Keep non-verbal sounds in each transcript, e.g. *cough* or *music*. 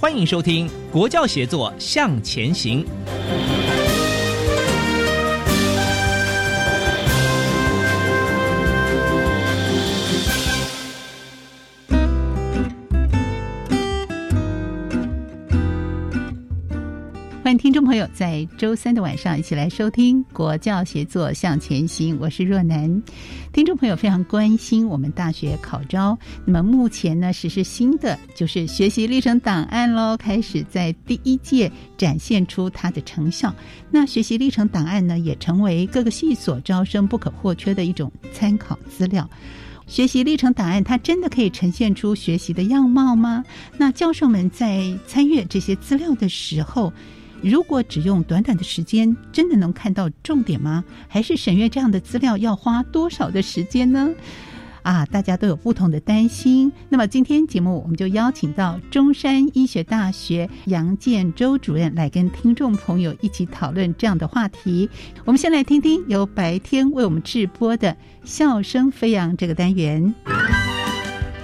欢迎收听《国教协作向前行》。听众朋友在周三的晚上一起来收听《国教协作向前行》，我是若楠。听众朋友非常关心我们大学考招，那么目前呢实施新的就是学习历程档案喽，开始在第一届展现出它的成效。那学习历程档案呢，也成为各个系所招生不可或缺的一种参考资料。学习历程档案，它真的可以呈现出学习的样貌吗？那教授们在参阅这些资料的时候，如果只用短短的时间，真的能看到重点吗？还是审阅这样的资料要花多少的时间呢？啊，大家都有不同的担心。那么今天节目我们就邀请到中山医学大学杨建周主任来跟听众朋友一起讨论这样的话题。我们先来听听由白天为我们直播的“笑声飞扬”这个单元。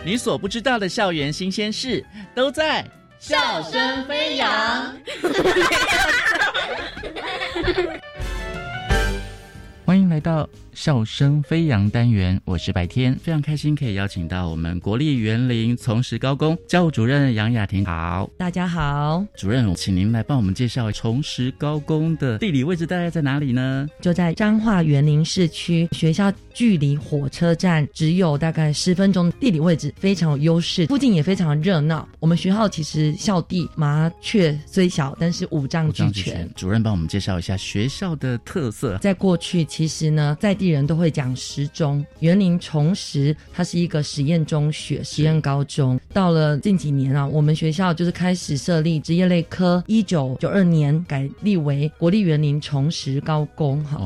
你所不知道的校园新鲜事都在。笑声飞扬，*laughs* 欢迎来到。笑声飞扬单元，我是白天，非常开心可以邀请到我们国立园林从实高工教务主任杨雅婷。好，大家好，主任，请您来帮我们介绍从实高工的地理位置大概在哪里呢？就在彰化园林市区，学校距离火车站只有大概十分钟，地理位置非常有优势，附近也非常热闹。我们学校其实校地麻雀虽小，但是五脏俱全。主任帮我们介绍一下学校的特色。在过去，其实呢，在地人都会讲实中，园林重实，它是一个实验中学、实验高中。到了近几年啊，我们学校就是开始设立职业类科，一九九二年改立为国立园林重实高工，哈。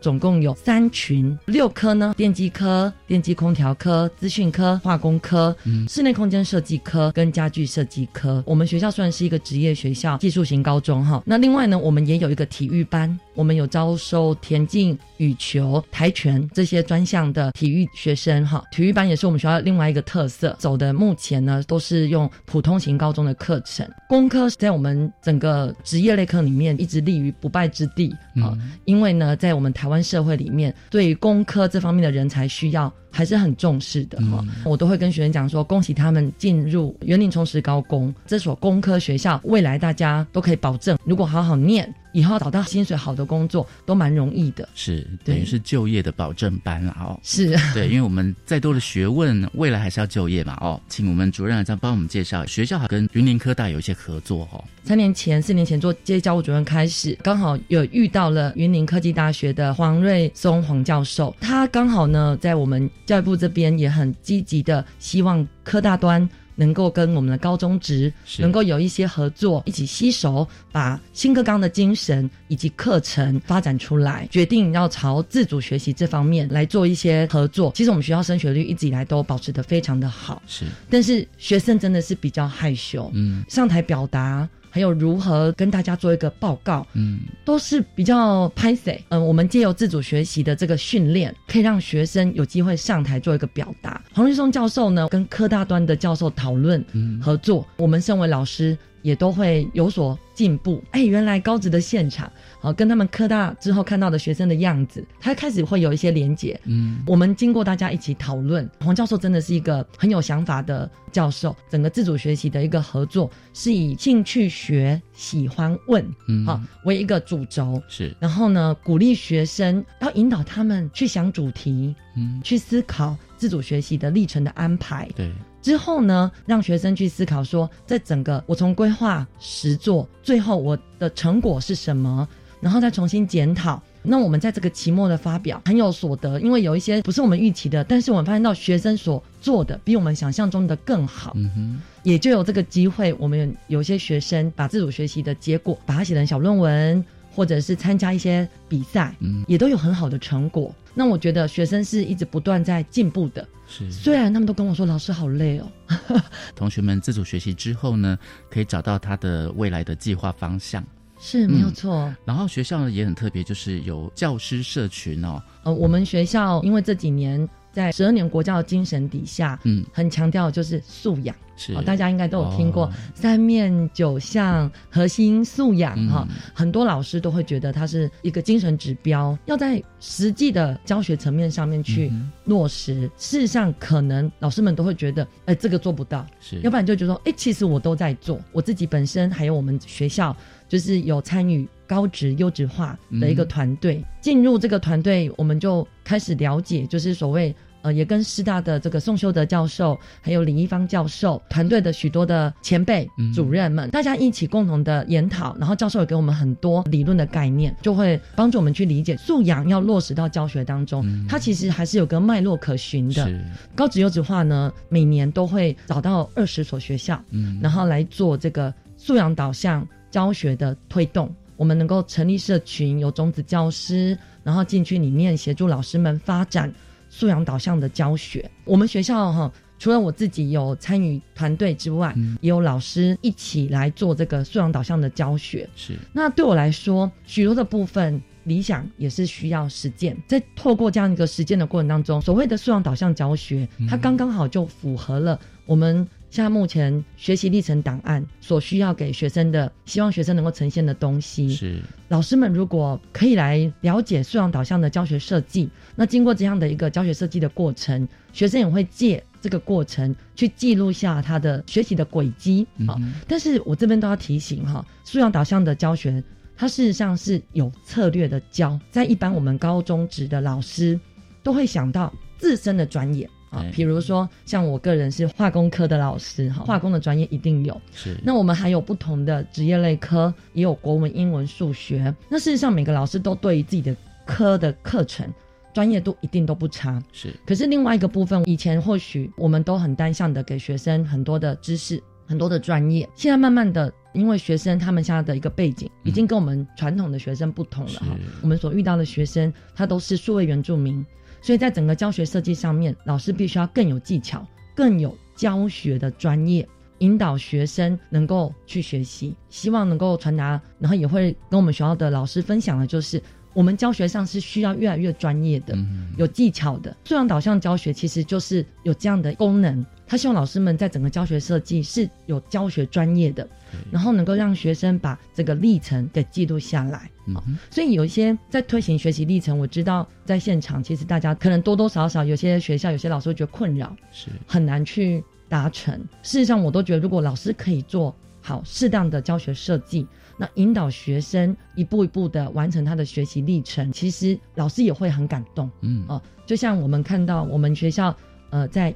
总共有三群六科呢，电机科、电机空调科、资讯科、化工科、室内空间设计科跟家具设计科。我们学校算是一个职业学校，技术型高中哈。那另外呢，我们也有一个体育班，我们有招收田径、羽球、跆拳这些专项的体育学生哈。体育班也是我们学校另外一个特色，走的目前呢都是用普通型高中的课程。工科在我们整个职业类课里面一直立于不败之地啊，因为呢在我们台湾。社会里面对于工科这方面的人才需要还是很重视的哈，我都会跟学生讲说，恭喜他们进入园林重实高工这所工科学校，未来大家都可以保证，如果好好念。以后找到薪水好的工作都蛮容易的，是等于是就业的保证班了哦。是对，因为我们再多的学问，未来还是要就业嘛哦。请我们主任再帮我们介绍学校，好跟云林科大有一些合作哦。三年前、四年前做接教务主任开始，刚好有遇到了云林科技大学的黄瑞松黄教授，他刚好呢在我们教育部这边也很积极的，希望科大端。能够跟我们的高中职能够有一些合作，一起携手把新课纲的精神以及课程发展出来，决定要朝自主学习这方面来做一些合作。其实我们学校升学率一直以来都保持的非常的好，是，但是学生真的是比较害羞，嗯，上台表达。还有如何跟大家做一个报告，嗯，都是比较拍谁嗯，我们借由自主学习的这个训练，可以让学生有机会上台做一个表达。黄立松教授呢，跟科大端的教授讨论合作，我们身为老师。也都会有所进步。哎，原来高职的现场，好跟他们科大之后看到的学生的样子，他开始会有一些连结。嗯，我们经过大家一起讨论，黄教授真的是一个很有想法的教授。整个自主学习的一个合作，是以兴趣学、喜欢问，嗯，好为一个主轴。是，然后呢，鼓励学生要引导他们去想主题，嗯，去思考自主学习的历程的安排。对。之后呢，让学生去思考说，在整个我从规划实做，最后我的成果是什么，然后再重新检讨。那我们在这个期末的发表很有所得，因为有一些不是我们预期的，但是我们发现到学生所做的比我们想象中的更好，嗯，也就有这个机会，我们有些学生把自主学习的结果把它写成小论文。或者是参加一些比赛，嗯，也都有很好的成果。那我觉得学生是一直不断在进步的。是，虽然他们都跟我说老师好累哦。*laughs* 同学们自主学习之后呢，可以找到他的未来的计划方向，是没有错。然后学校呢也很特别，就是有教师社群哦。呃，我们学校因为这几年。在十二年国教的精神底下，嗯，很强调就是素养，是。大家应该都有听过三面九项核心素养哈，很多老师都会觉得它是一个精神指标，要在实际的教学层面上面去落实。事实上，可能老师们都会觉得，哎，这个做不到，是，要不然就觉得说，哎，其实我都在做，我自己本身还有我们学校就是有参与。高职优质化的一个团队进入这个团队，我们就开始了解，就是所谓呃，也跟师大的这个宋修德教授，还有李一芳教授团队的许多的前辈主任们，大家一起共同的研讨，然后教授也给我们很多理论的概念，就会帮助我们去理解素养要落实到教学当中，它其实还是有个脉络可循的。高职优质化呢，每年都会找到二十所学校，嗯，然后来做这个素养导向教学的推动。我们能够成立社群，有种子教师，然后进去里面协助老师们发展素养导向的教学。我们学校哈，除了我自己有参与团队之外，也有老师一起来做这个素养导向的教学。是，那对我来说，许多的部分理想也是需要实践。在透过这样一个实践的过程当中，所谓的素养导向教学，它刚刚好就符合了我们。像目前学习历程档案所需要给学生的，希望学生能够呈现的东西，是老师们如果可以来了解素养导向的教学设计，那经过这样的一个教学设计的过程，学生也会借这个过程去记录下他的学习的轨迹啊。但是我这边都要提醒哈，素养导向的教学，它事实上是有策略的教，在一般我们高中职的老师都会想到自身的专业。啊，比如说像我个人是化工科的老师，哈，化工的专业一定有。是，那我们还有不同的职业类科，也有国文、英文、数学。那事实上，每个老师都对于自己的科的课程专业度一定都不差。是，可是另外一个部分，以前或许我们都很单向的给学生很多的知识、很多的专业。现在慢慢的，因为学生他们现在的一个背景已经跟我们传统的学生不同了哈。我们所遇到的学生，他都是数位原住民。所以在整个教学设计上面，老师必须要更有技巧，更有教学的专业，引导学生能够去学习，希望能够传达，然后也会跟我们学校的老师分享的，就是我们教学上是需要越来越专业的，有技巧的素养导向教学，其实就是有这样的功能。他希望老师们在整个教学设计是有教学专业的，然后能够让学生把这个历程给记录下来。嗯，所以有一些在推行学习历程，我知道在现场其实大家可能多多少少有些学校有些老师会觉得困扰，是很难去达成。事实上，我都觉得如果老师可以做好适当的教学设计，那引导学生一步一步的完成他的学习历程，其实老师也会很感动。嗯哦，就像我们看到我们学校呃在。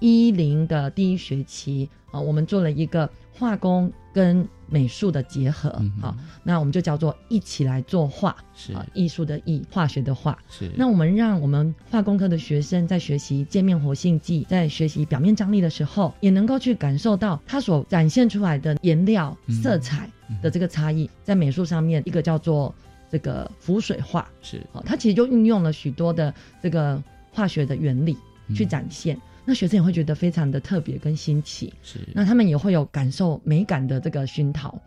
一零的第一学期啊，我们做了一个化工跟美术的结合好，那我们就叫做一起来作画，是啊，艺术的艺，化学的化，是。那我们让我们化工科的学生在学习界面活性剂，在学习表面张力的时候，也能够去感受到它所展现出来的颜料、色彩的这个差异。在美术上面，一个叫做这个浮水画，是哦，它其实就运用了许多的这个化学的原理去展现。那学生也会觉得非常的特别跟新奇，是。那他们也会有感受美感的这个熏陶。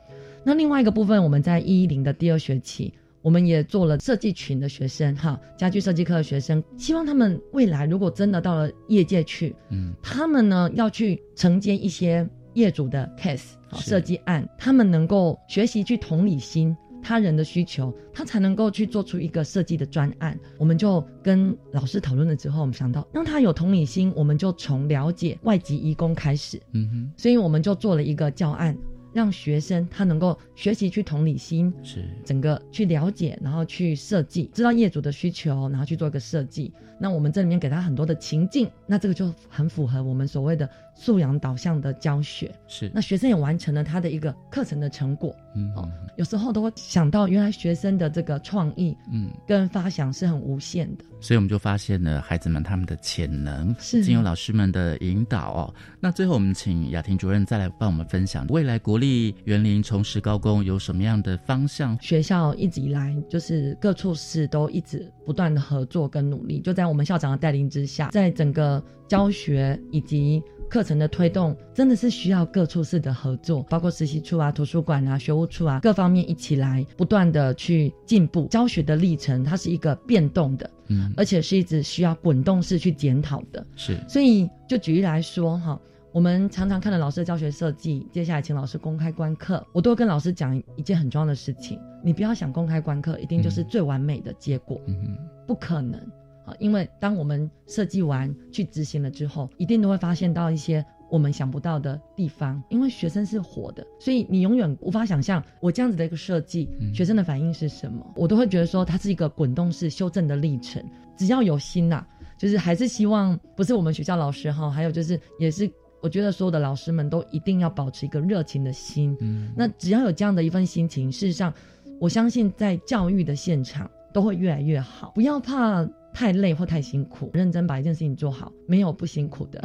那另外一个部分，我们在一一零的第二学期，我们也做了设计群的学生，哈，家具设计课的学生，希望他们未来如果真的到了业界去，嗯，他们呢要去承接一些业主的 case 好是设计案，他们能够学习去同理心。他人的需求，他才能够去做出一个设计的专案。我们就跟老师讨论了之后，我们想到让他有同理心，我们就从了解外籍移工开始。嗯哼，所以我们就做了一个教案，让学生他能够学习去同理心，是整个去了解，然后去设计，知道业主的需求，然后去做一个设计。那我们这里面给他很多的情境，那这个就很符合我们所谓的素养导向的教学。是，那学生也完成了他的一个课程的成果。嗯哦，有时候都会想到，原来学生的这个创意嗯，跟发想是很无限的。所以我们就发现了孩子们他们的潜能，是经由老师们的引导哦。那最后我们请雅婷主任再来帮我们分享，未来国立园林重实高工有什么样的方向？学校一直以来就是各处室都一直不断的合作跟努力，就在我们校长的带领之下，在整个教学以及课程的推动，真的是需要各处室的合作，包括实习处啊、图书馆啊、学务处啊各方面一起来不断的去进步。教学的历程它是一个变动的，嗯，而且是一直需要滚动式去检讨的。是所以就举例来说哈，我们常常看了老师的教学设计，接下来请老师公开观课，我都会跟老师讲一件很重要的事情：你不要想公开观课一定就是最完美的结果，嗯哼，不可能啊！因为当我们设计完去执行了之后，一定都会发现到一些。我们想不到的地方，因为学生是活的，所以你永远无法想象我这样子的一个设计，嗯学生的反应是什么。我都会觉得说，它是一个滚动式修正的历程。只要有心呐、就是还是希望不是我们学校老师哈，还有就是也是我觉得所有的老师们都一定要保持一个热情的心。嗯，那只要有这样的一份心情，事实上，我相信在教育的现场都会越来越好。不要怕太累或太辛苦，认真把一件事情做好，没有不辛苦的。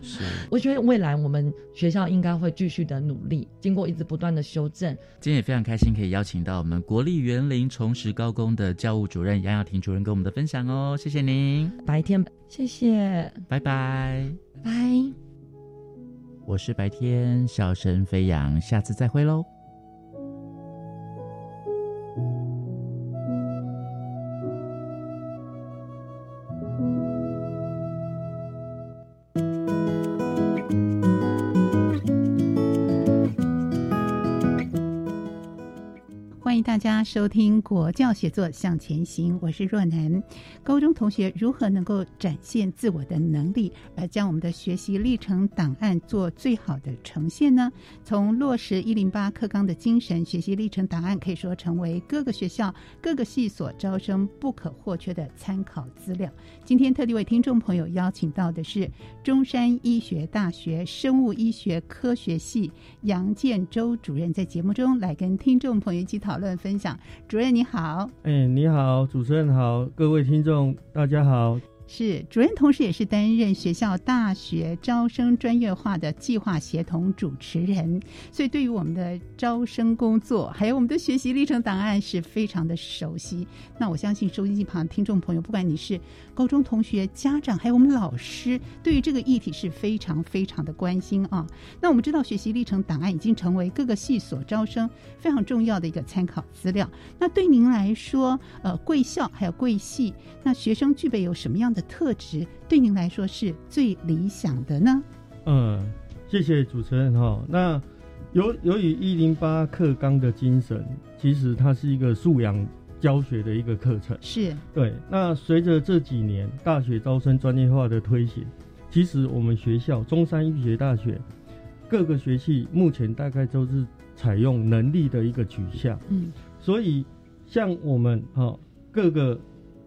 是。*laughs* 我觉得未来我们学校应该会继续的努力，经过一直不断的修正。今天也非常开心可以邀请到我们国立园林重实高工的教务主任杨雅婷主任跟我们的分享哦，谢谢您，白天，谢谢，拜拜。拜。我是白天笑声飞扬，下次再会喽。收听《国教写作向前行》，我是若楠。高中同学如何能够展现自我的能力，而将我们的学习历程档案做最好的呈现呢？从落实一零八课纲的精神，学习历程档案可以说成为各个学校、各个系所招生不可或缺的参考资料。今天特地为听众朋友邀请到的是中山医学大学生物医学科学系杨建洲主任，在节目中来跟听众朋友一起讨论分享。主任你好，哎，你好，主持人好，各位听众大家好。是主任，同时也是担任学校大学招生专业化的计划协同主持人，所以对于我们的招生工作，还有我们的学习历程档案是非常的熟悉。那我相信收音机旁听众朋友，不管你是高中同学、家长，还有我们老师，对于这个议题是非常非常的关心啊。那我们知道，学习历程档案已经成为各个系所招生非常重要的一个参考资料。那对您来说，呃，贵校还有贵系，那学生具备有什么样的特质，对您来说是最理想的呢？嗯，谢谢主持人哈。那由由于一零八课纲的精神，其实它是一个素养教学的一个课程。是对。那随着这几年大学招生专业化的推行，其实我们学校中山医学大学各个学系目前大概都是采用能力的一个取向。嗯，所以像我们哈、各个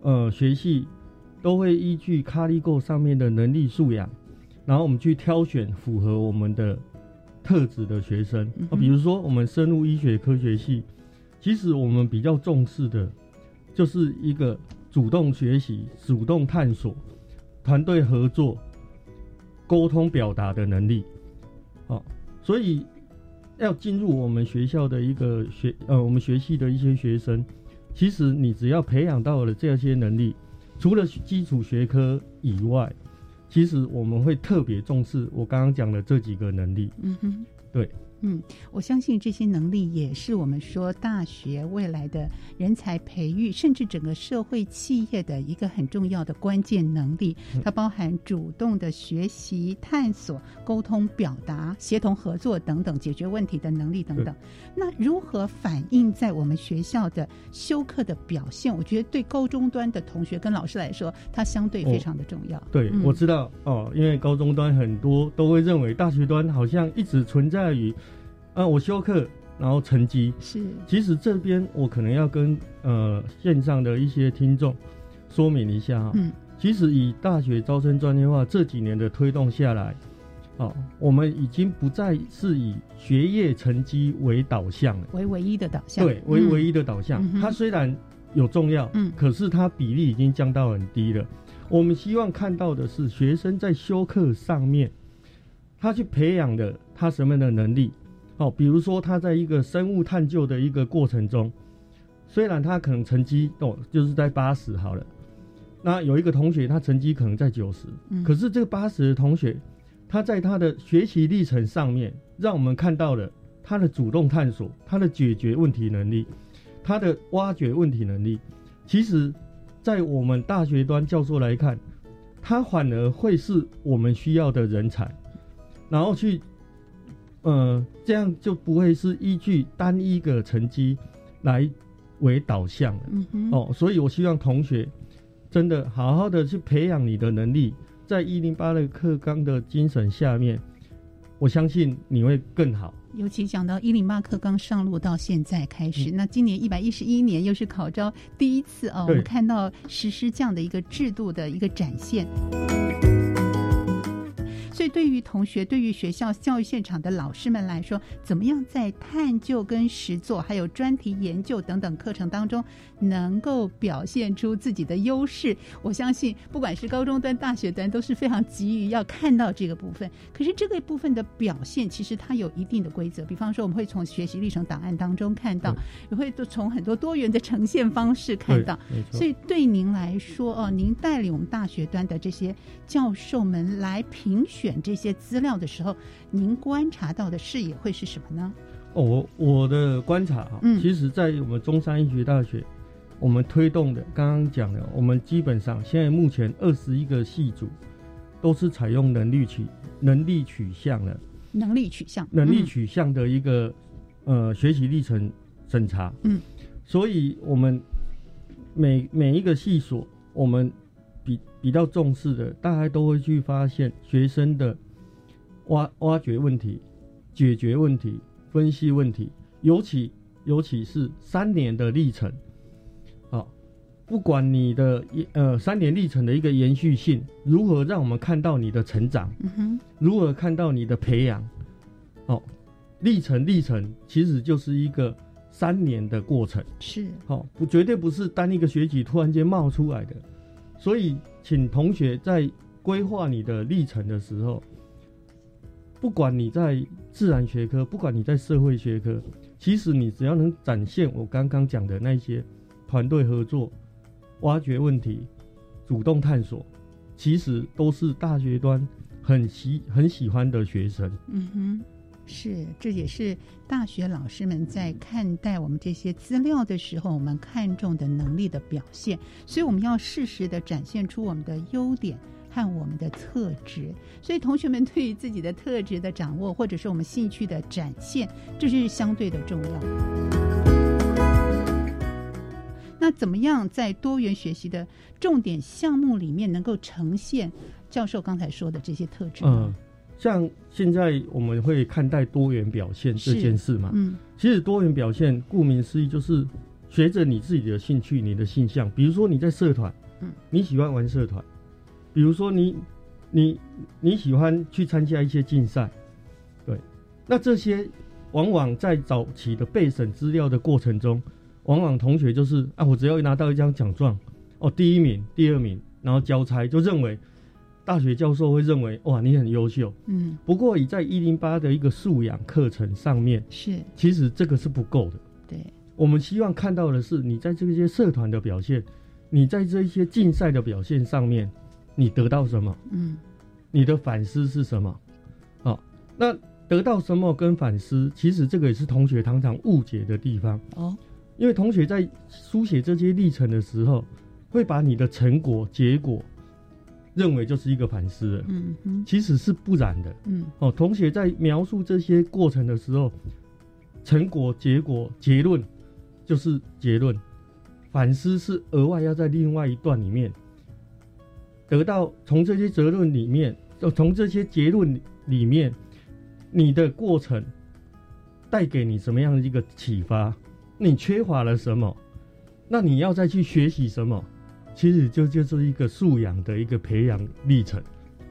呃学系都会依据卡利购上面的能力素养，然后我们去挑选符合我们的特质的学生。啊，比如说我们生物医学科学系，其实我们比较重视的，就是一个主动学习、主动探索、团队合作、沟通表达的能力。好、所以要进入我们学校的一个学呃，我们学系的一些学生，其实你只要培养到了这些能力，除了基础学科以外，其实我们会特别重视我刚刚讲的这几个能力。嗯哼，嗯，我相信这些能力也是我们说大学未来的人才培育，甚至整个社会企业的一个很重要的关键能力。它包含主动的学习、探索、沟通、表达、协同合作等等，解决问题的能力等等。那如何反映在我们学校的修课的表现？我觉得对高中端的同学跟老师来说，它相对非常的重要。对，我知道哦，因为高中端很多都会认为大学端好像一直存在于。啊，我修课，然后成绩是。其实这边我可能要跟呃线上的一些听众说明一下哈。嗯。其实以大学招生专业化这几年的推动下来，哦，我们已经不再是以学业成绩为导向了，为唯一的导向。对，为唯一的导向。它虽然有重要，嗯，可是它比例已经降到很低了。我们希望看到的是学生在修课上面，他去培养的他什么样的能力。哦，比如说他在一个生物探究的一个过程中，虽然他可能成绩哦就是在八十好了，那有一个同学他成绩可能在九十，可是这个八十的同学，他在他的学习历程上面，让我们看到了他的主动探索、他的解决问题能力、他的挖掘问题能力，其实，在我们大学端教授来看，他反而会是我们需要的人才，然后去。呃，这样就不会是依据单一个成绩来为导向了。哦，所以我希望同学真的好好的去培养你的能力，在一零八的课纲的精神下面，我相信你会更好。尤其讲到一零八课刚上路到现在开始，那今年一百一十一年又是考招第一次啊，我们看到实施这样的一个制度的一个展现。对于同学、对于学校教育现场的老师们来说，怎么样在探究、跟实作，还有专题研究等等课程当中，能够表现出自己的优势？我相信，不管是高中端、大学端，都是非常急于要看到这个部分。可是，这个部分的表现，其实它有一定的规则。比方说，我们会从学习历程档案当中看到，也会从很多多元的呈现方式看到。所以，对您来说，哦，您带领我们大学端的这些教授们来评选。选这些资料的时候，您观察到的视野会是什么呢？哦，我我的观察哈，其实，在我们中山医学大学，我们推动的刚刚讲的，我们基本上现在目前二十一个系组都是采用能力取能力取向的，能力取向能力取向的一个呃学习历程审查。嗯，所以我们每每一个系所，我们。比比较重视的，大家都会去发现学生的挖挖掘问题、解决问题、分析问题，尤其尤其是三年的历程，啊，不管你的呃三年历程的一个延续性，如何让我们看到你的成长，嗯，如何看到你的培养，哦，历程历程其实就是一个三年的过程，是，好，不绝对不是单一个学期突然间冒出来的。所以，请同学在规划你的历程的时候，不管你在自然学科，不管你在社会学科，其实你只要能展现我刚刚讲的那些团队合作、挖掘问题、主动探索，其实都是大学端很喜很喜欢的学生。嗯哼。是，这也是大学老师们在看待我们这些资料的时候，我们看重的能力的表现。所以，我们要适时的展现出我们的优点和我们的特质。所以，同学们对于自己的特质的掌握，或者是我们兴趣的展现，这是相对的重要。那怎么样在多元学习的重点项目里面，能够呈现教授刚才说的这些特质嗯？像现在我们会看待多元表现这件事嘛？嗯，其实多元表现顾名思义就是随着你自己的兴趣、你的性向，比如说你在社团，嗯，你喜欢玩社团，比如说你你你喜欢去参加一些竞赛，对，那这些往往在早期的备审资料的过程中，往往同学就是啊，我只要拿到一张奖状，哦，第一名、第二名，然后交差，就认为。大学教授会认为哇，你很优秀。嗯，不过以在一零八的一个素养课程上面，是其实这个是不够的。对，我们希望看到的是你在这些社团的表现，你在这些竞赛的表现上面，你得到什么？嗯，你的反思是什么？好，那得到什么跟反思，其实这个也是同学常常误解的地方哦。因为同学在书写这些历程的时候，会把你的成果、结果认为就是一个反思了。嗯嗯，其实是不然的。嗯，哦，同学在描述这些过程的时候，成果、结果、结论就是结论，反思是额外要在另外一段里面得到从这些结论里面，就从这些结论里面，你的过程带给你什么样的一个启发？你缺乏了什么？那你要再去学习什么？其实就就是一个素养的一个培养历程，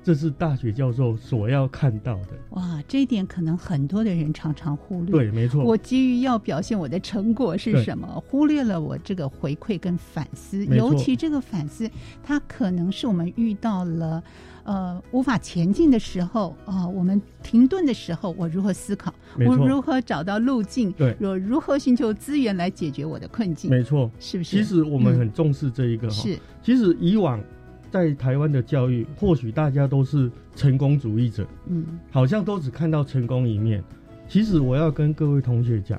这是大学教授所要看到的。哇，这一点可能很多的人常常忽略。对，没错。我急于要表现我的成果是什么，忽略了我这个回馈跟反思。尤其这个反思，它可能是我们遇到了。呃，无法前进的时候啊，我们停顿的时候，我如何思考？我如何找到路径？对，我如何寻求资源来解决我的困境？没错，是不是？其实我们很重视这一个。是，其实以往在台湾的教育，或许大家都是成功主义者，嗯，好像都只看到成功一面。其实我要跟各位同学讲，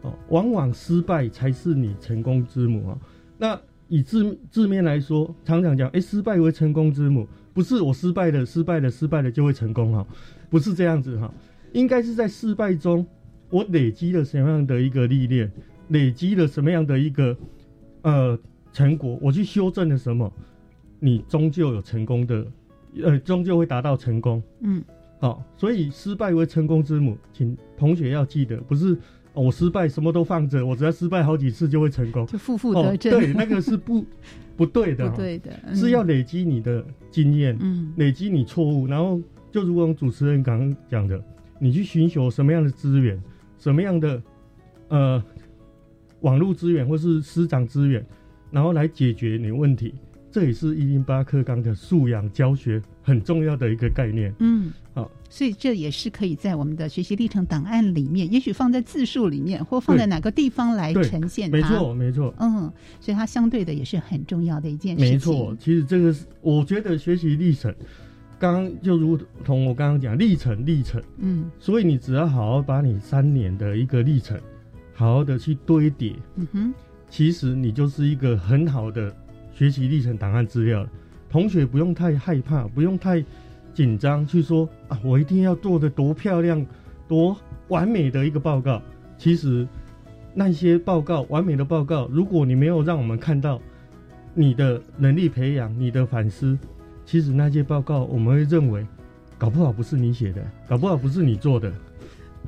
哦，往往失败才是你成功之母啊。那以字字面来说，常常讲，哎，失败为成功之母。不是我失败了，失败了，失败了就会成功哈，不是这样子哈，应该是在失败中，我累积了什么样的一个历练，累积了什么样的一个呃成果，我去修正了什么，你终究有成功的，呃，终究会达到成功。嗯，好，所以失败为成功之母，请同学要记得，不是我失败什么都放着，我只要失败好几次就会成功，就负负得正。对，那个是不。*laughs* 不对的，不对的，是要累积你的经验，嗯，累积你错误，然后就如同主持人刚刚讲的，你去寻求什么样的资源，什么样的呃网络资源或是师长资源，然后来解决你问题。这也是一零八课纲的素养教学很重要的一个概念。嗯，好，所以这也是可以在我们的学习历程档案里面，也许放在字数里面，或放在哪个地方来呈现。没错，没错。嗯，所以它相对的也是很重要的一件事情。没错，其实这个是我觉得学习历程，刚刚就如同我刚刚讲历程，历程。嗯，所以你只要好好把你三年的一个历程，好好的去堆叠。嗯哼，其实你就是一个很好的。学习历程档案资料，同学不用太害怕，不用太紧张，去说啊，我一定要做的多漂亮、多完美的一个报告。其实那些报告，完美的报告，如果你没有让我们看到你的能力培养、你的反思，其实那些报告我们会认为，搞不好不是你写的，搞不好不是你做的。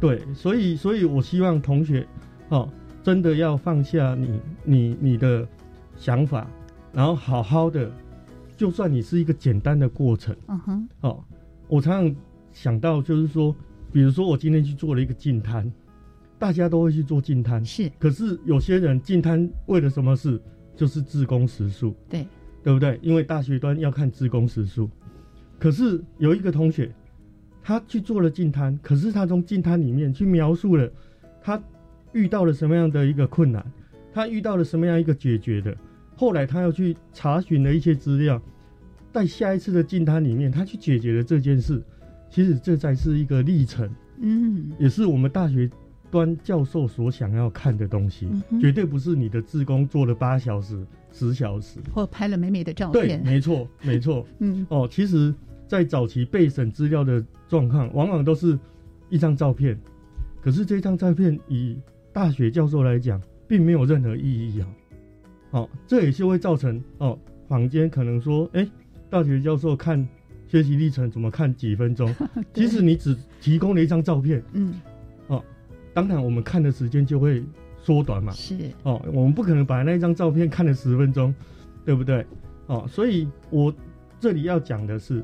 对，所以，所以我希望同学，哦，真的要放下你、你、你的想法。然后好好的，就算你是一个简单的过程，嗯哼，哦，我常常想到就是说，比如说我今天去做了一个净滩，大家都会去做净滩，是，可是有些人净滩为了什么事？就是自工时数，对，对不对？因为大学端要看自工时数，可是有一个同学，他去做了净滩，可是他从净滩里面去描述了他遇到了什么样的一个困难，他遇到了什么样一个解决的。后来他要去查询了一些资料，在下一次的进摊里面，他去解决了这件事。其实这才是一个历程，嗯，也是我们大学端教授所想要看的东西，绝对不是你的自工做了八小时、十小时，或拍了美美的照片。对，没错，*laughs* 没错。嗯，哦，其实，在早期备审资料的状况，往往都是一张照片，可是这张照片以大学教授来讲，并没有任何意义啊。好，这也是会造成哦，坊间可能说，哎，大学教授看学习历程怎么看几分钟？*laughs* 即使你只提供了一张照片，嗯，哦，当然我们看的时间就会缩短嘛，是哦，我们不可能把那一张照片看了十分钟，对不对？哦，所以我这里要讲的是，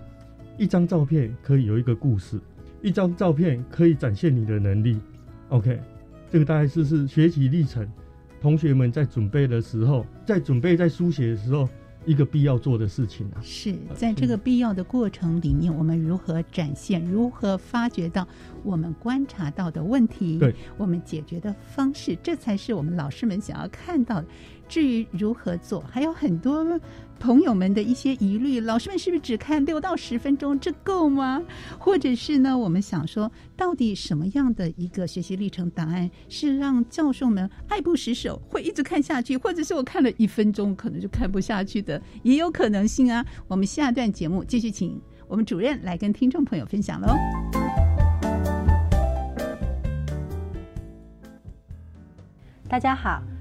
一张照片可以有一个故事，一张照片可以展现你的能力。OK，这个大概是是学习历程。同学们在准备的时候，在准备在书写的时候，一个必要做的事情啊。是在这个必要的过程里面，我们如何展现，如何发掘到我们观察到的问题，对，我们解决的方式，这才是我们老师们想要看到的。至于如何做，还有很多朋友们的一些疑虑。老师们是不是只看六到十分钟，这够吗？或者是呢？我们想说，到底什么样的一个学习历程档案是让教授们爱不释手，会一直看下去，或者是我看了一分钟可能就看不下去的，也有可能性啊。我们下段节目继续请我们主任来跟听众朋友分享喽。大家好，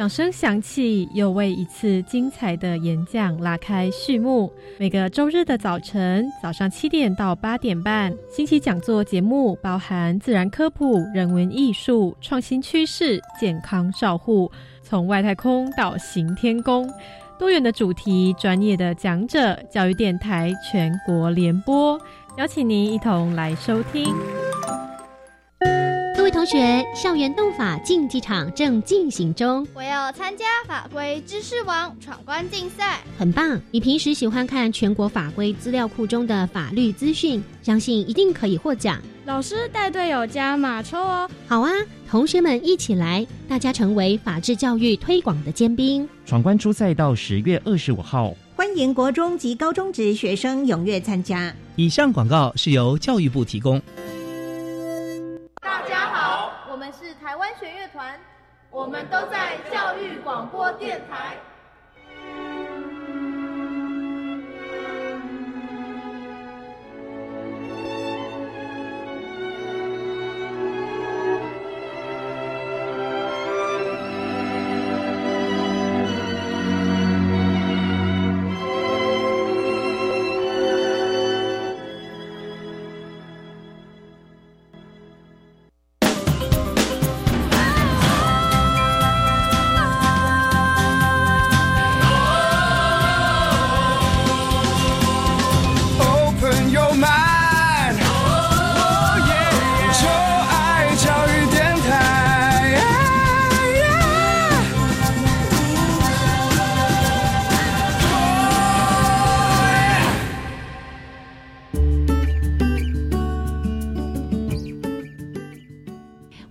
掌声响起，又为一次精彩的演讲拉开序幕。每个周日的早晨，早上七点到八点半，星期讲座节目包含自然科普、人文艺术、创新趋势、健康照护，从外太空到行天宫，多元的主题，专业的讲者，教育电台全国联播，邀请您一同来收听。同学，校园斗法竞技场正进行中。我要参加法规知识网闯关竞赛，很棒！你平时喜欢看全国法规资料库中的法律资讯，相信一定可以获奖。老师带队友加马抽哦！好啊，同学们一起来，大家成为法治教育推广的尖兵。闯关初赛到十月二十五号，欢迎国中及高中职学生踊跃参加。以上广告是由教育部提供。台湾弦乐团，我们都在教育广播电台。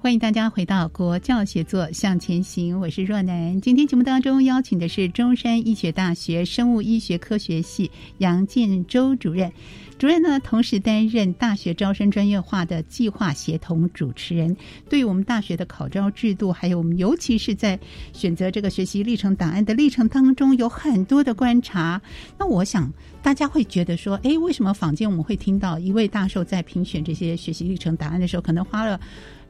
欢迎大家回到国教协作向前行，我是若楠。今天节目当中邀请的是中山医学大学生物医学科学系杨建洲主任。主任呢，同时担任大学招生专业化的计划协同主持人，对于我们大学的考招制度，还有我们尤其是在选择这个学习历程档案的历程当中，有很多的观察。那我想大家会觉得说，哎，为什么坊间我们会听到一位大寿在评选这些学习历程档案的时候，可能花了？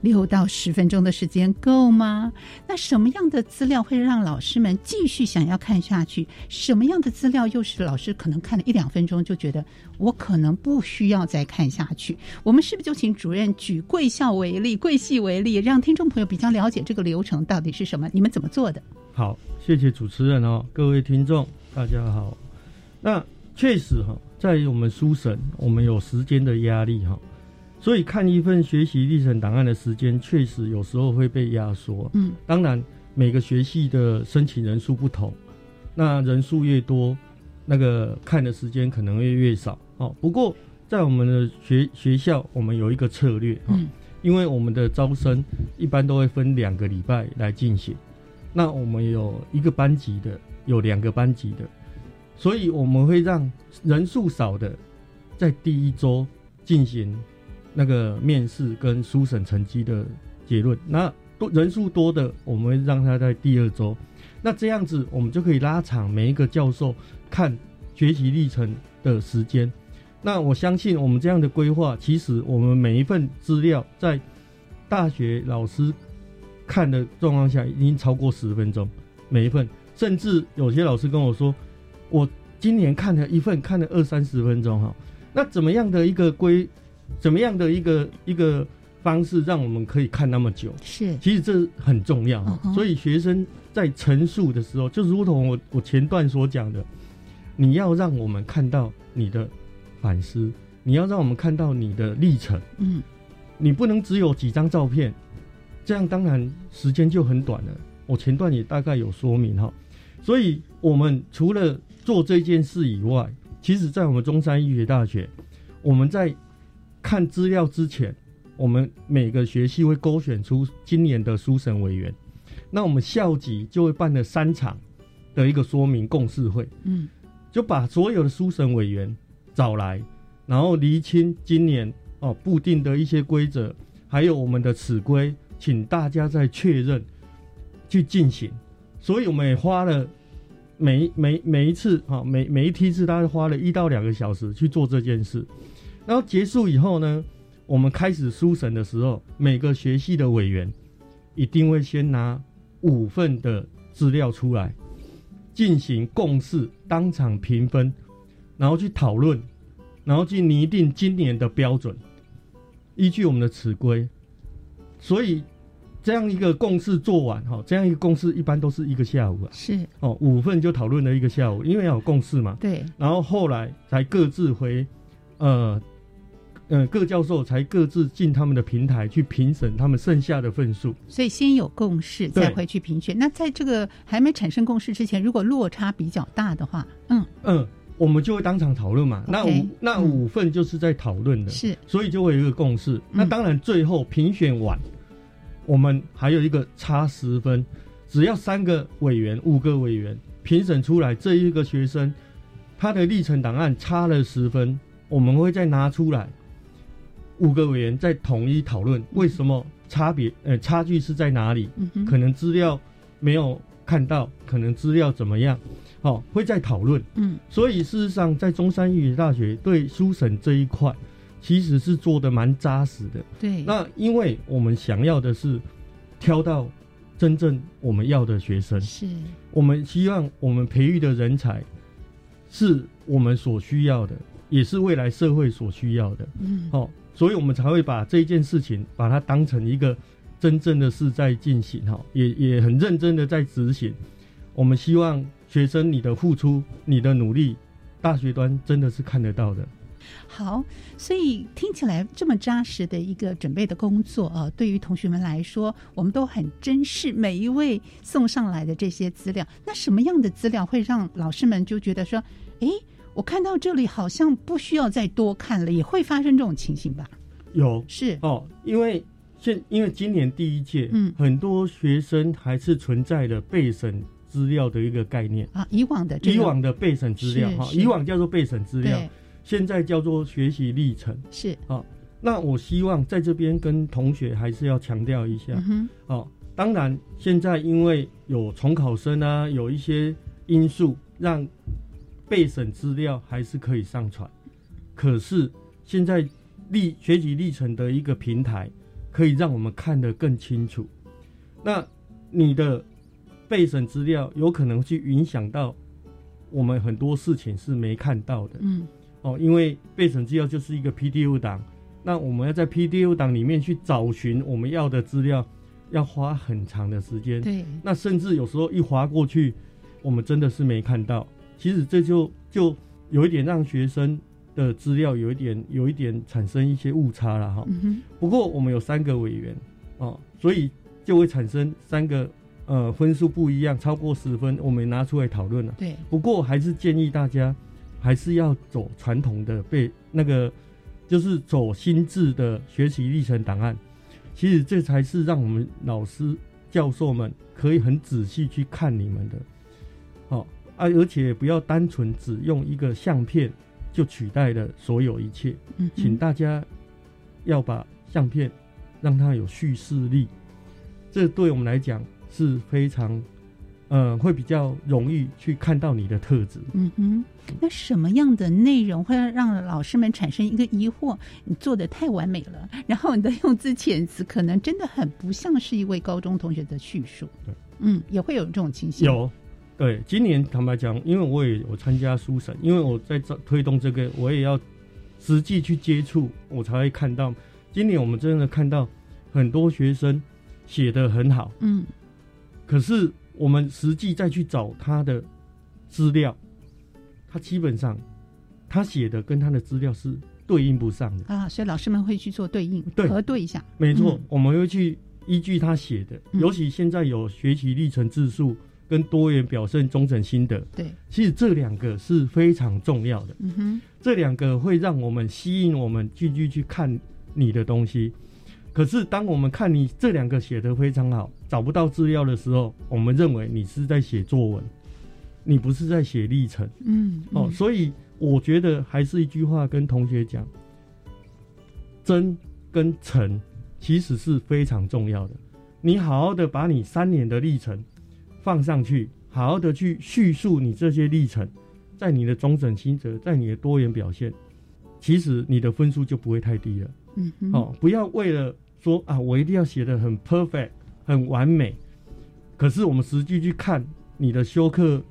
六到十分钟的时间够吗？那什么样的资料会让老师们继续想要看下去？什么样的资料又是老师可能看了一两分钟就觉得我可能不需要再看下去？我们是不是就请主任举贵校为例、贵系为例，让听众朋友比较了解这个流程到底是什么？你们怎么做的？好，谢谢主持人哦，各位听众大家好。那确实哈，在我们书审，我们有时间的压力哈。所以看一份学习历程档案的时间，确实有时候会被压缩。嗯，当然每个学系的申请人数不同，那人数越多，那个看的时间可能会越少。哦，不过在我们的学学校，我们有一个策略啊，因为我们的招生一般都会分两个礼拜来进行，那我们有一个班级的，有两个班级的，所以我们会让人数少的在第一周进行。那个面试跟书审成绩的结论，那多人数多的，我们会让他在第二周。那这样子，我们就可以拉长每一个教授看学习历程的时间。那我相信，我们这样的规划，其实我们每一份资料在大学老师看的状况下，已经超过十分钟。每一份，甚至有些老师跟我说，我今年看了一份，看了二三十分钟哈。那怎么样的一个规？怎么样的一个一个方式让我们可以看那么久，是，其实这很重要。所以学生在陈述的时候，就如同我我前段所讲的，你要让我们看到你的反思，你要让我们看到你的历程。嗯，你不能只有几张照片，这样当然时间就很短了。我前段也大概有说明哈，所以我们除了做这件事以外，其实在我们中山医学大学，我们在看资料之前。我们每个学系会勾选出今年的书审委员，那我们校级就会办了三场的一个说明共事会，嗯，就把所有的书审委员找来，然后厘清今年哦固定的一些规则，还有我们的尺规，请大家再确认去进行。所以我们也花了每每每一次啊每每一梯次大概花了一到两个小时去做这件事，然后结束以后呢？我们开始书审的时候，每个学系的委员一定会先拿五份的资料出来，进行共识，当场评分，然后去讨论，然后去拟定今年的标准，依据我们的尺规。所以这样一个共识做完，哈，这样一个共识一般都是一个下午啊。是哦，五份就讨论了一个下午，因为要有共识嘛。对。然后后来才各自回，呃。嗯，各教授才各自进他们的平台去评审他们剩下的份数，所以先有共识再回去评选。那在这个还没产生共识之前，如果落差比较大的话，嗯嗯，我们就会当场讨论嘛。那五那五份就是在讨论的，是，所以就会有一个共识。那当然最后评选完，我们还有一个差十分，只要三个委员、五个委员评审出来这一个学生他的历程档案差了十分，我们会再拿出来。五个委员在统一讨论为什么差别呃差距是在哪里？可能资料没有看到，可能资料怎么样？好，会在讨论。嗯，所以事实上，在中山医学大学对书审这一块，其实是做的蛮扎实的。对，那因为我们想要的是挑到真正我们要的学生，是我们希望我们培育的人才是我们所需要的，也是未来社会所需要的。嗯，好。所以我们才会把这件事情把它当成一个真正的事在进行哈，也也很认真的在执行。我们希望学生你的付出、你的努力，大学端真的是看得到的。好，所以听起来这么扎实的一个准备的工作啊，对于同学们来说，我们都很珍视每一位送上来的这些资料。那什么样的资料会让老师们就觉得说，哎？我看到这里好像不需要再多看了，也会发生这种情形吧？有。是。哦，因为现因为今年第一届，嗯，很多学生还是存在的备审资料的一个概念。啊，以往的以往的备审资料哈，以往叫做备审资料，现在叫做学习历程。是。哦。那我希望在这边跟同学还是要强调一下，嗯哦，当然现在因为有重考生啊，有一些因素让。备审资料还是可以上传，可是现在历学习历程的一个平台，可以让我们看得更清楚。那你的备审资料有可能去影响到我们很多事情是没看到的。嗯，哦，因为备审资料就是一个 PDF 档，那我们要在 PDF 档里面去找寻我们要的资料，要花很长的时间。对，那甚至有时候一划过去，我们真的是没看到。其实这就就有一点让学生的资料有一点有一点产生一些误差了哈。不过我们有三个委员哦，所以就会产生三个呃分数不一样，超过十分，我们拿出来讨论了。对。不过还是建议大家还是要走传统的被那个，就是走心智的学习历程档案。其实这才是让我们老师教授们可以很仔细去看你们的。好。啊，而且不要单纯只用一个相片就取代了所有一切。嗯，请大家要把相片让它有叙事力，这对我们来讲是非常，呃，会比较容易去看到你的特质。嗯哼，那什么样的内容会让老师们产生一个疑惑？你做的太完美了，然后你的用字遣词可能真的很不像是一位高中同学的叙述。对，嗯，也会有这种情形。有。对，今年坦白讲，因为我也我参加书审，因为我在这推动这个，我也要实际去接触，我才会看到。今年我们真的看到很多学生写的很好，嗯，可是我们实际再去找他的资料，他基本上他写的跟他的资料是对应不上的。啊，所以老师们会去做对应，对。核对一下。没错，嗯。我们会去依据他写的，嗯。尤其现在有学习历程自述跟多元表现忠诚心得，对，其实这两个是非常重要的。嗯哼，这两个会让我们吸引我们继续去看你的东西。可是，当我们看你这两个写得非常好，找不到资料的时候，我们认为你是在写作文，你不是在写历程。嗯，哦，嗯所以我觉得还是一句话跟同学讲，真跟诚其实是非常重要的。你好好的把你三年的历程放上去，好好的去叙述你这些历程，在你的中整心得，在你的多元表现，其实你的分数就不会太低了。嗯哼，哦，不要为了说啊，我一定要写的很 perfect、很完美，可是我们实际去看你的修课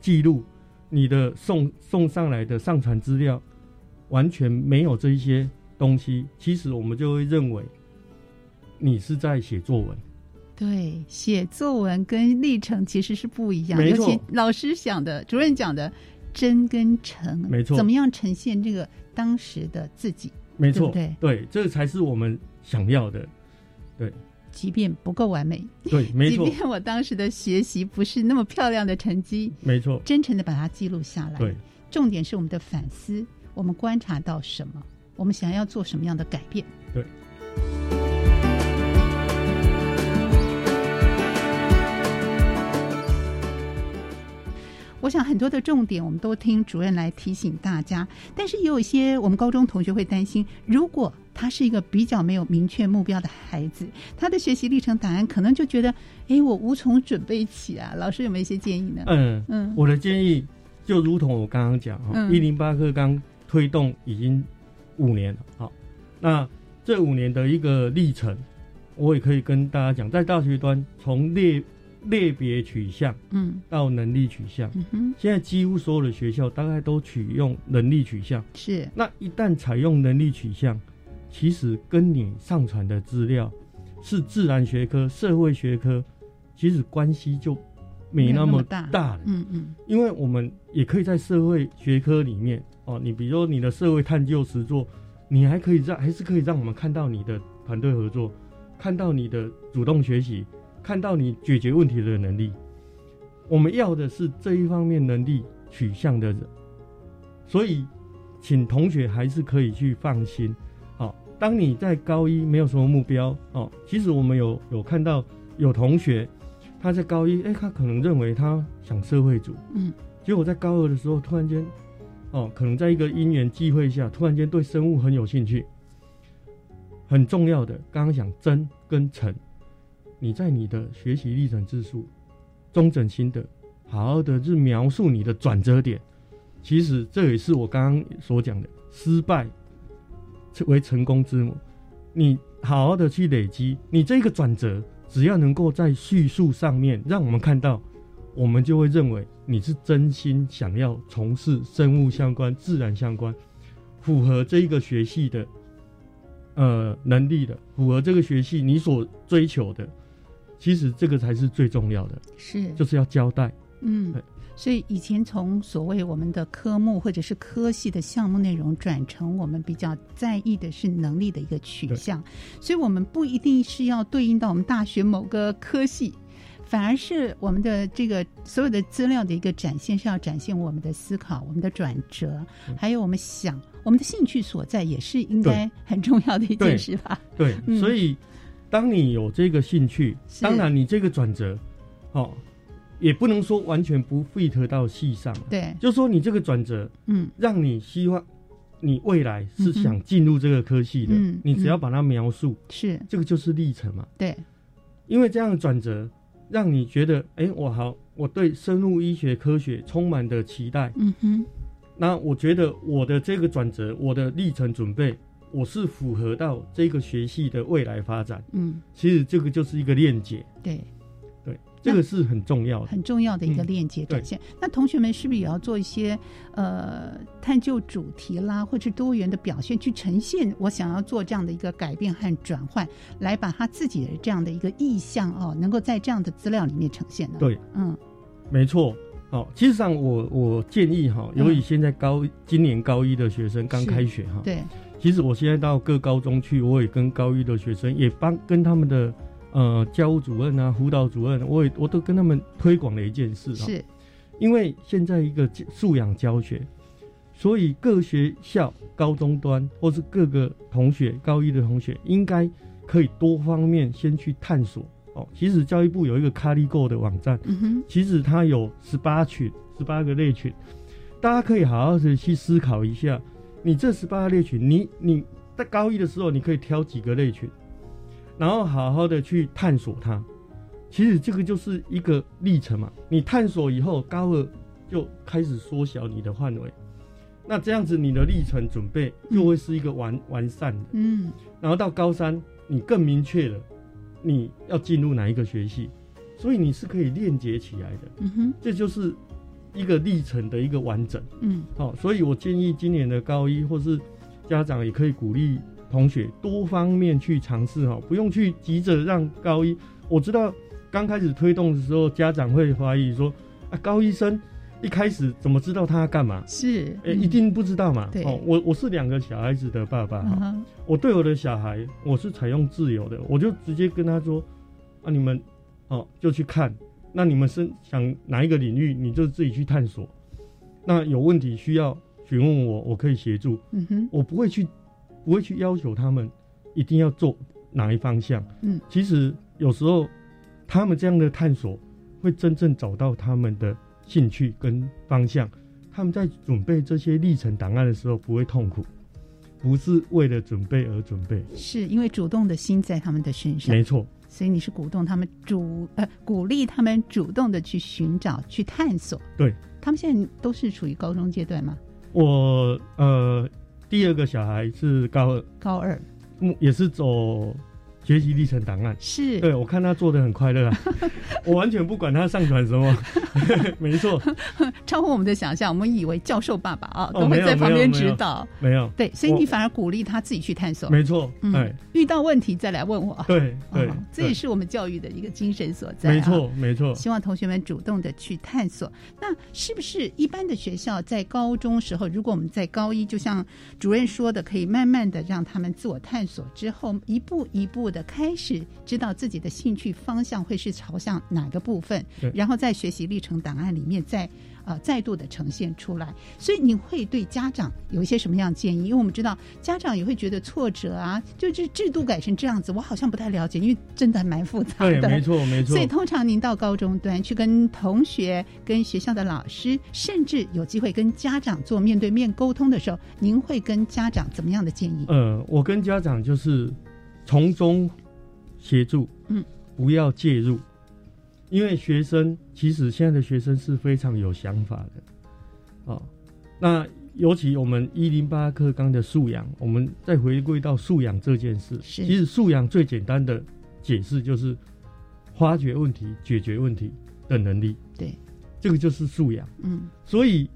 记录，你的送送上来的上传资料，完全没有这一些东西，其实我们就会认为你是在写作文。对，写作文跟历程其实是不一样，尤其老师讲的、主任讲的真跟诚，没错怎么样呈现这个当时的自己？没错，对不对这才是我们想要的。对，即便不够完美，对，没错即，便我当时的学习不是那么漂亮的成绩，没错，真诚的把它记录下来。对，重点是我们的反思，我们观察到什么，我们想要做什么样的改变。对。我想很多的重点我们都听主任来提醒大家，但是也有一些我们高中同学会担心，如果他是一个比较没有明确目标的孩子，他的学习历程档案可能就觉得，哎，我无从准备起啊。老师有没有一些建议呢？嗯嗯我的建议就如同我刚刚讲哈，嗯一零八课纲推动已经五年了，好，那这五年的一个历程，我也可以跟大家讲，在大学端从列类别取向嗯。到能力取向，现在几乎所有的学校大概都取用能力取向。是。那一旦采用能力取向，其实跟你上传的资料是自然学科、社会学科，其实关系就没那么大大。了。嗯嗯。因为我们也可以在社会学科里面哦，你比如说你的社会探究实作，你还可以让还是可以让我们看到你的团队合作，看到你的主动学习，看到你解决问题的能力。我们要的是这一方面能力取向的人，所以请同学还是可以去放心。哦，当你在高一没有什么目标哦，其实我们有有看到有同学他在高一，哎、他可能认为他想社会组，嗯，结果在高二的时候突然间，哦，可能在一个因缘际会下，突然间对生物很有兴趣。很重要的，刚刚讲真跟诚，你在你的学习历程自述、中整心得，好好的去描述你的转折点。其实这也是我刚刚所讲的，失败为成功之母。你好好的去累积，你这个转折，只要能够在叙述上面让我们看到，我们就会认为你是真心想要从事生物相关、自然相关，符合这一个学系的呃能力的，符合这个学系你所追求的。其实这个才是最重要的，是就是要交代。嗯对，所以以前从所谓我们的科目或者是科系的项目内容，转成我们比较在意的是能力的一个取向，所以我们不一定是要对应到我们大学某个科系。反而是我们的这个所有的资料的一个展现，是要展现我们的思考、我们的转折，还有我们想、我们的兴趣所在，也是应该很重要的一件事吧。对，嗯所以当你有这个兴趣，是。当然你这个转折，哦，也不能说完全不 fit 到系上，对，就说你这个转折，嗯，让你希望你未来是想进入这个科系的，你只要把它描述，是。这个就是历程嘛。对，因为这样的转折，让你觉得，哎、我好，我对生物医学科学充满的期待。嗯哼，那我觉得我的这个转折，我的历程准备，我是符合到这个学系的未来发展。嗯，其实这个就是一个链接。对，对，这个是很重要的，很重要的一个链接展现。那同学们是不是也要做一些呃探究主题啦，或者多元的表现，去呈现我想要做这样的一个改变和转换，来把他自己的这样的一个意向哦，能够在这样的资料里面呈现呢？对，嗯，没错。哦，其实上我我建议哈，由于现在高今年高一的学生刚开学哈，对，其实我现在到各高中去，我也跟高一的学生也帮跟他们的呃教务主任啊、辅导主任，我也我都跟他们推广了一件事，是，因为现在一个素养教学，所以各学校高中端或是各个同学高一的同学，应该可以多方面先去探索。其实教育部有一个 CaliGo 的网站，其实它有十八群、十八个类群，大家可以好好的去思考一下，你这十八个类群，你你在高一的时候，你可以挑几个类群，然后好好的去探索它。其实这个就是一个历程嘛，你探索以后，高二就开始缩小你的范围，那这样子你的历程准备就会是一个完完善的，嗯，然后到高三你更明确了。你要进入哪一个学系，所以你是可以链接起来的。嗯哼，这就是一个历程的一个完整。嗯，好，所以我建议今年的高一或是家长也可以鼓励同学多方面去尝试哈，不用去急着让高一。我知道刚开始推动的时候，家长会怀疑说啊，高一生。一开始怎么知道他要干嘛？是，哎，一定不知道嘛。对，哦，我我是两个小孩子的爸爸哈，我对我的小孩，我是采用自由的，我就直接跟他说，啊，你们，哦，就去看，那你们是想哪一个领域，你就自己去探索，那有问题需要询问我，我可以协助。嗯哼，我不会去，不会去要求他们一定要做哪一方向。嗯，其实有时候他们这样的探索，会真正找到他们的。兴趣跟方向，他们在准备这些历程档案的时候不会痛苦，不是为了准备而准备，是因为主动的心在他们的身上。没错，所以你是鼓动他们主呃鼓励他们主动的去寻找去探索。对，他们现在都是处于高中阶段吗？我呃第二个小孩是高二，高二，也是走。学习历程档案。是。对我看他做的很快乐啊，*laughs* 我完全不管他上传什么，*laughs* 没错，超乎我们的想象。我们以为教授爸爸啊都会在旁边指导，没有对，所以你反而鼓励他自己去探索，没错，嗯，遇到问题再来问我，对对，这也是我们教育的一个精神所在，没错没错。希望同学们主动的去探索。那是不是一般的学校在高中时候，如果我们在高一，就像主任说的，可以慢慢的让他们自我探索之后，一步一步的。开始知道自己的兴趣方向会是朝向哪个部分，然后在学习历程档案里面再呃再度的呈现出来。所以你会对家长有一些什么样建议？因为我们知道家长也会觉得挫折啊，就是制度改成这样子，我好像不太了解，因为真的蛮复杂的。对，没错，没错。所以通常您到高中端去跟同学、跟学校的老师，甚至有机会跟家长做面对面沟通的时候，您会跟家长怎么样的建议？呃，我跟家长就是。从中协助，嗯，不要介入，因为学生其实现在的学生是非常有想法的，哦，那尤其我们一零八课纲的素养，我们再回归到素养这件事，其实素养最简单的解释就是发掘问题、解决问题的能力，对，这个就是素养，嗯，所以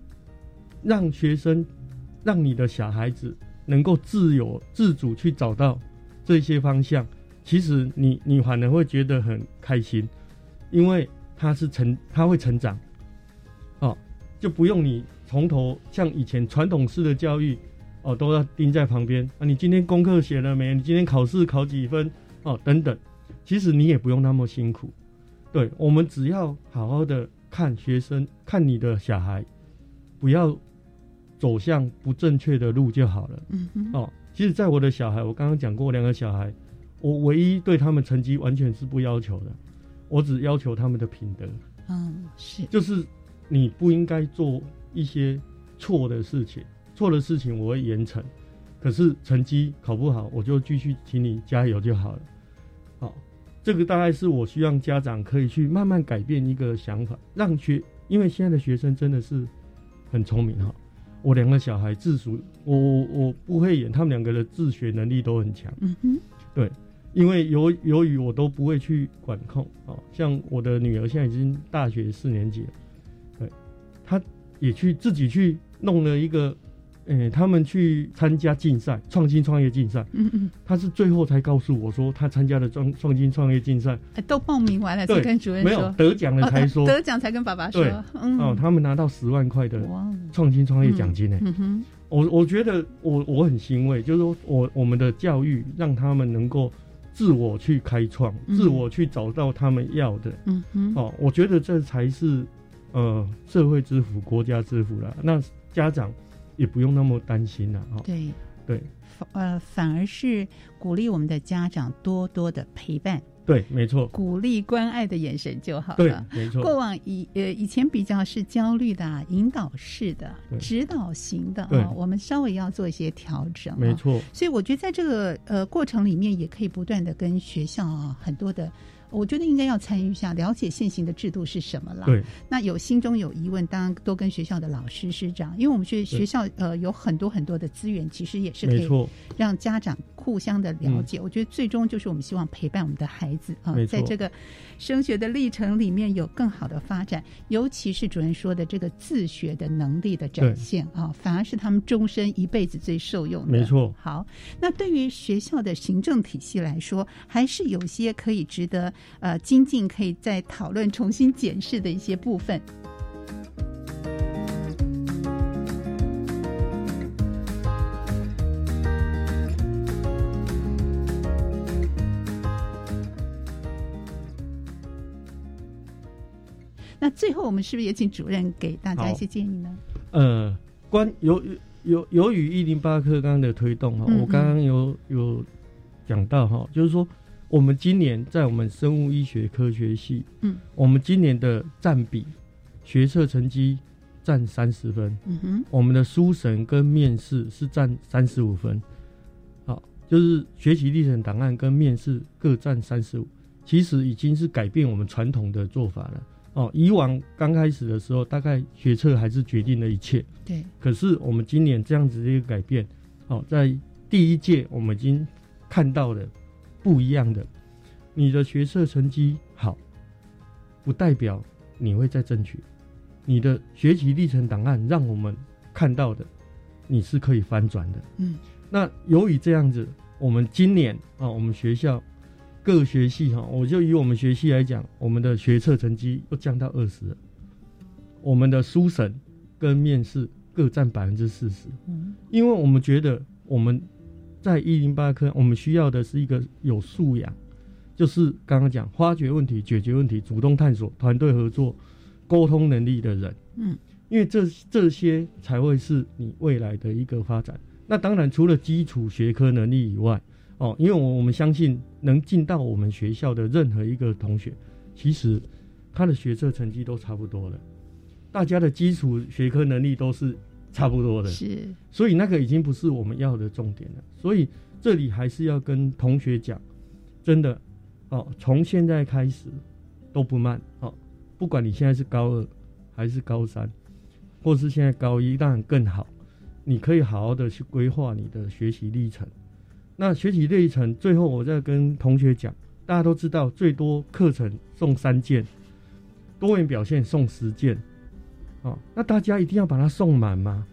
让学生，让你的小孩子能够自由自主去找到。这些方向，其实你你反而会觉得很开心，因为他是成他会成长，哦，就不用你从头像以前传统式的教育，哦都要盯在旁边啊，你今天功课写了没？你今天考试考几分？哦等等，其实你也不用那么辛苦，对我们只要好好的看学生，看你的小孩，不要走向不正确的路就好了，嗯哼，哦。其实，在我的小孩，我刚刚讲过两个小孩，我唯一对他们成绩完全是不要求的，我只要求他们的品德。嗯，是，就是你不应该做一些错的事情，错的事情我会严惩。可是成绩考不好，我就继续请你加油就好了。好，这个大概是我希望家长可以去慢慢改变一个想法，让学，因为现在的学生真的是很聪明哈。我两个小孩自主，我我我不会演，他们两个的自学能力都很强。嗯哼，对，因为由由于我都不会去管控啊，像我的女儿现在已经大学四年级了，对，她也去自己去弄了一个，诶，他们去参加竞赛，创新创业竞赛，嗯嗯，他是最后才告诉我说他参加了创创新创业竞赛，都报名完了才跟主任说，没有得奖了才说，得奖才跟爸爸说，嗯，哦，他们拿到十万块的创新创业奖金呢，嗯哼，我我觉得我我很欣慰，就是说我我们的教育让他们能够。自我去开创，自我去找到他们要的，嗯嗯，哦，我觉得这才是呃社会之福、国家之福了。那家长也不用那么担心了，哈。对对，呃，反而是鼓励我们的家长多多的陪伴。对，没错，鼓励关爱的眼神就好了。对，没错。过往以呃以前比较是焦虑的、引导式的、指导型的啊，我们稍微要做一些调整。没错。所以我觉得在这个呃过程里面，也可以不断的跟学校啊很多的。我觉得应该要参与一下，了解现行的制度是什么了。对，那有心中有疑问，当然多跟学校的老师师长，因为我们学学校呃有很多很多的资源，其实也是可以让家长互相的了解。我觉得最终就是我们希望陪伴我们的孩子啊，在这个升学的历程里面有更好的发展，尤其是主任说的这个自学的能力的展现啊，反而是他们终身一辈子最受用的。没错。好，那对于学校的行政体系来说，还是有些可以值得。呃，精进可以再讨论、重新检视的一些部分。那最后，我们是不是也请主任给大家一些建议呢？呃，关由由由于一零八课纲的推动哈，我刚刚有有讲到哈，就是说。我们今年在我们生物医学科学系，嗯，我们今年的占比，学测成绩占三十分，嗯哼，我们的书审跟面试是占三十五分，好，就是学习历程档案跟面试各占三十五，其实已经是改变我们传统的做法了。哦，以往刚开始的时候，大概学测还是决定了一切，对，可是我们今年这样子的一个改变，哦，在第一届我们已经看到了。不一样的，你的学测成绩好，不代表你会再争取。你的学习历程档案让我们看到的，你是可以翻转的。嗯，那由于这样子，我们今年啊，我们学校各学系哈，我就以我们学系来讲，我们的学测成绩又降到二十了。我们的书审跟面试各占百分之四十。嗯，因为我们觉得我们。在一零八科，我们需要的是一个有素养，就是刚刚讲发掘问题、解决问题、主动探索、团队合作、沟通能力的人。嗯，因为这这些才会是你未来的一个发展。那当然，除了基础学科能力以外，哦，因为我我们相信能进到我们学校的任何一个同学，其实他的学测成绩都差不多了，大家的基础学科能力都是。差不多的，是，所以那个已经不是我们要的重点了。所以这里还是要跟同学讲，真的，哦，从现在开始都不慢哦。不管你现在是高二还是高三，或是现在高一，当然更好。你可以好好的去规划你的学习历程。那学习历程最后，我再跟同学讲，大家都知道，最多课程送三件，多元表现送十件。哦，那大家一定要把它送满吗？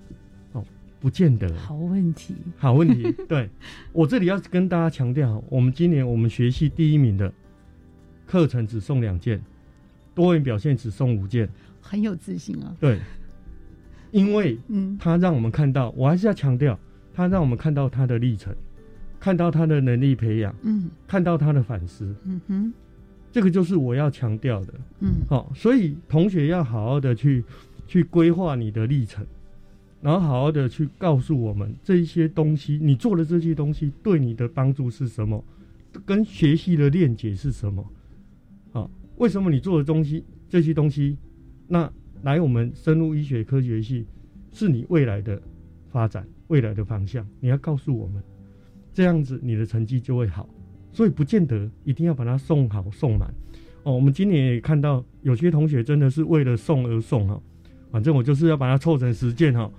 哦，不见得。好问题，好问题。*laughs* 对我这里要跟大家强调，我们今年我们学系第一名的课程只送两件，多元表现只送五件，很有自信啊。对，因为嗯，他让我们看到，我还是要强调，他让我们看到他的历程，看到他的能力培养，嗯，看到他的反思，嗯哼，这个就是我要强调的，嗯，好，所以同学要好好的去。去规划你的历程，然后好好的去告诉我们这一些东西，你做的这些东西对你的帮助是什么，跟学习的链接是什么？啊，为什么你做的东西这些东西，那来我们生物医学科学系是你未来的发展未来的方向？你要告诉我们，这样子你的成绩就会好。所以不见得一定要把它送好送满。哦，我们今年也看到有些同学真的是为了送而送哈。反正我就是要把它凑成十件哈，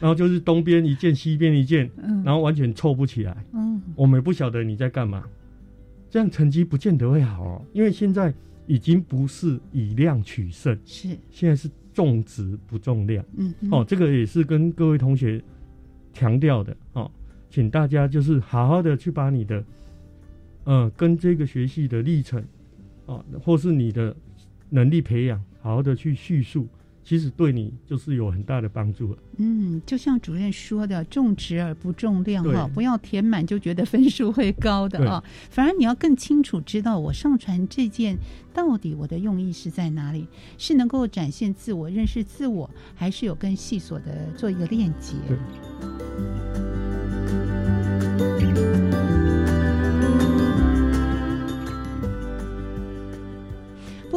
然后就是东边一件，西边一件，然后完全凑不起来。嗯，我们不晓得你在干嘛，这样成绩不见得会好哦，因为现在已经不是以量取胜，是现在是重质不重量。嗯，哦，这个也是跟各位同学强调的哦，请大家就是好好的去把你的，呃，跟这个学习的历程，哦，或是你的能力培养，好好的去叙述。其实对你就是有很大的帮助了。嗯，就像主任说的，重质而不重量哈，不要填满就觉得分数会高的啊。反而你要更清楚知道，我上传这件到底我的用意是在哪里？是能够展现自我、认识自我，还是有跟细所的做一个链接？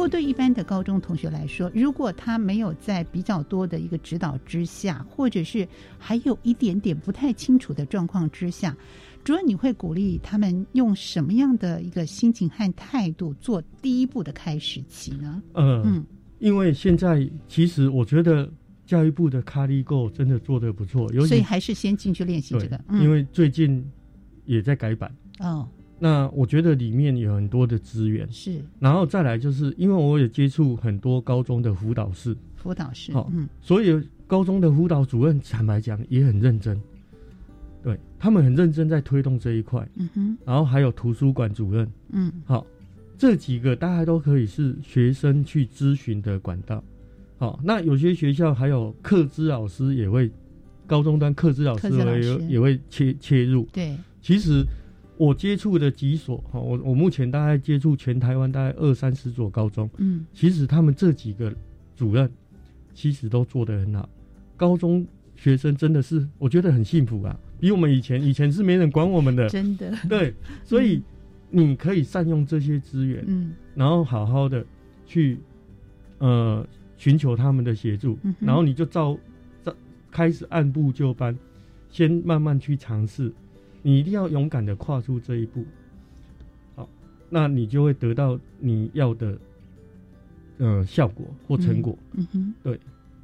过，对一般的高中同学来说，如果他没有在比较多的一个指导之下，或者是还有一点点不太清楚的状况之下，主任你会鼓励他们用什么样的一个心情和态度做第一步的开始期呢？嗯，因为现在其实我觉得教育部的卡利 Go 真的做的不错，所以还是先进去练习这个，因为最近也在改版哦。那我觉得里面有很多的资源，是，然后再来就是，因为我也接触很多高中的辅导室，辅导室，好嗯，所以高中的辅导主任坦白讲也很认真，对他们很认真在推动这一块，嗯哼，然后还有图书馆主任，嗯，好，这几个大家都可以是学生去咨询的管道，好，那有些学校还有课资老师也会，高中端课资老师也也会切切入，对，其实。我接触的几所哈，我我目前大概接触全台湾大概二三十所高中，嗯，其实他们这几个主任其实都做得很好，高中学生真的是我觉得很幸福啊，比我们以前以前是没人管我们的，真的，对，所以你可以善用这些资源，嗯，然后好好的去呃寻求他们的协助，然后你就照照开始按部就班，先慢慢去尝试。你一定要勇敢的跨出这一步，好，那你就会得到你要的，呃，效果或成果。嗯哼，对。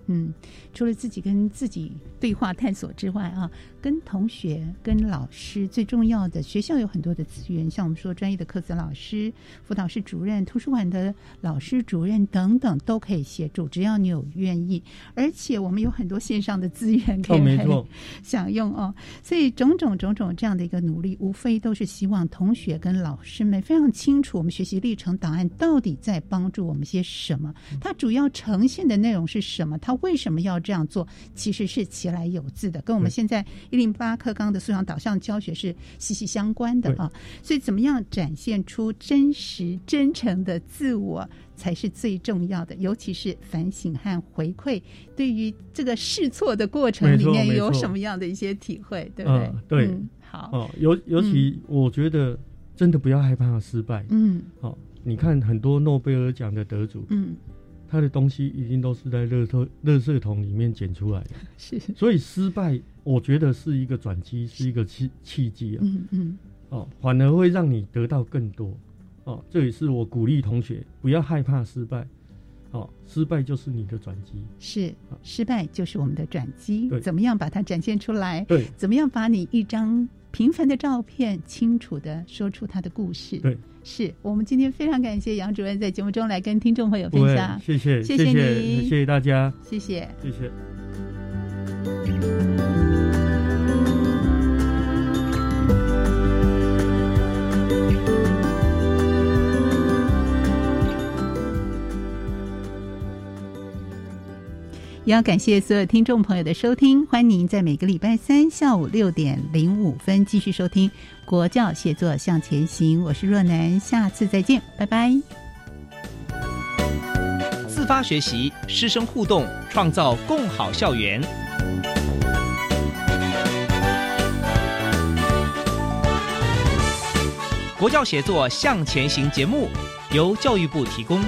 嗯，除了自己跟自己对话探索之外啊，跟同学、跟老师，最重要的学校有很多的资源，像我们说专业的课程老师、辅导室主任、图书馆的老师主任等等，都可以协助，只要你有愿意。而且我们有很多线上的资源可以 *laughs* 享用哦。所以种种种种这样的一个努力，无非都是希望同学跟老师们非常清楚我们学习历程档案到底在帮助我们些什么，它主要呈现的内容是什么，它。为什么要这样做？其实是其来有自的，跟我们现在一零八课纲的素养导向教学是息息相关的啊。所以，怎么样展现出真实、真诚的自我，才是最重要的。尤其是反省和回馈，对于这个试错的过程里面有什么样的一些体会，对不对？对，好哦。尤尤其，我觉得真的不要害怕失败。嗯，好，你看很多诺贝尔奖的得主，嗯。他的东西一定都是在热特热色桶里面捡出来的，*laughs* 是。所以失败，我觉得是一个转机，是一个契契机啊。嗯嗯。哦，反而会让你得到更多。哦，这也是我鼓励同学不要害怕失败。哦，失败就是你的转机。是，失败就是我们的转机。对。怎么样把它展现出来？对。怎么样把你一张平凡的照片，清楚的说出它的故事？对。是我们今天非常感谢杨主任在节目中来跟听众朋友分享，谢谢，谢谢你，谢谢大家，谢谢，谢谢。也要感谢所有听众朋友的收听，欢迎您在每个礼拜三下午六点零五分继续收听。国教写作向前行，我是若楠，下次再见，拜拜。自发学习，师生互动，创造共好校园。国教写作向前行节目由教育部提供。